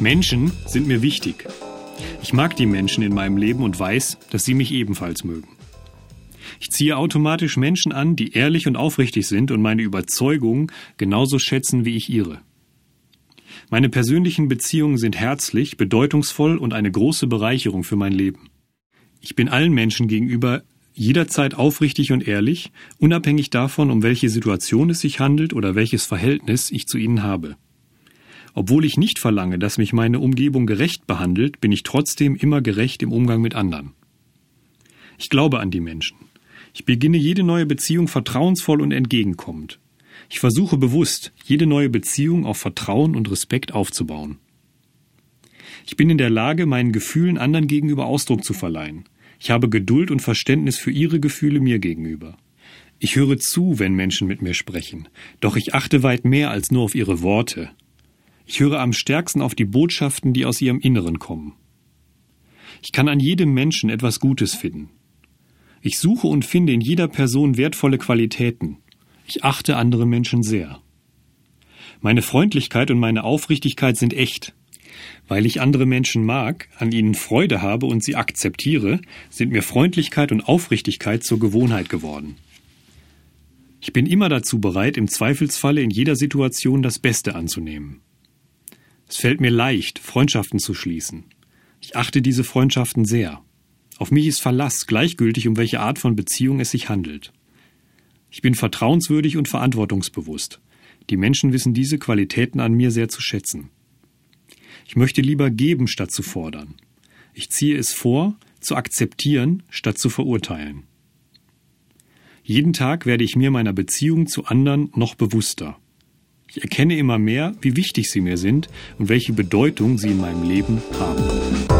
Menschen sind mir wichtig. Ich mag die Menschen in meinem Leben und weiß, dass sie mich ebenfalls mögen. Ich ziehe automatisch Menschen an, die ehrlich und aufrichtig sind und meine Überzeugungen genauso schätzen wie ich ihre. Meine persönlichen Beziehungen sind herzlich, bedeutungsvoll und eine große Bereicherung für mein Leben. Ich bin allen Menschen gegenüber jederzeit aufrichtig und ehrlich, unabhängig davon, um welche Situation es sich handelt oder welches Verhältnis ich zu ihnen habe. Obwohl ich nicht verlange, dass mich meine Umgebung gerecht behandelt, bin ich trotzdem immer gerecht im Umgang mit anderen. Ich glaube an die Menschen. Ich beginne jede neue Beziehung vertrauensvoll und entgegenkommend. Ich versuche bewusst, jede neue Beziehung auf Vertrauen und Respekt aufzubauen. Ich bin in der Lage, meinen Gefühlen anderen gegenüber Ausdruck zu verleihen. Ich habe Geduld und Verständnis für ihre Gefühle mir gegenüber. Ich höre zu, wenn Menschen mit mir sprechen, doch ich achte weit mehr als nur auf ihre Worte. Ich höre am stärksten auf die Botschaften, die aus ihrem Inneren kommen. Ich kann an jedem Menschen etwas Gutes finden. Ich suche und finde in jeder Person wertvolle Qualitäten. Ich achte andere Menschen sehr. Meine Freundlichkeit und meine Aufrichtigkeit sind echt. Weil ich andere Menschen mag, an ihnen Freude habe und sie akzeptiere, sind mir Freundlichkeit und Aufrichtigkeit zur Gewohnheit geworden. Ich bin immer dazu bereit, im Zweifelsfalle in jeder Situation das Beste anzunehmen. Es fällt mir leicht, Freundschaften zu schließen. Ich achte diese Freundschaften sehr. Auf mich ist Verlass, gleichgültig um welche Art von Beziehung es sich handelt. Ich bin vertrauenswürdig und verantwortungsbewusst. Die Menschen wissen diese Qualitäten an mir sehr zu schätzen. Ich möchte lieber geben, statt zu fordern. Ich ziehe es vor, zu akzeptieren, statt zu verurteilen. Jeden Tag werde ich mir meiner Beziehung zu anderen noch bewusster. Ich erkenne immer mehr, wie wichtig sie mir sind und welche Bedeutung sie in meinem Leben haben.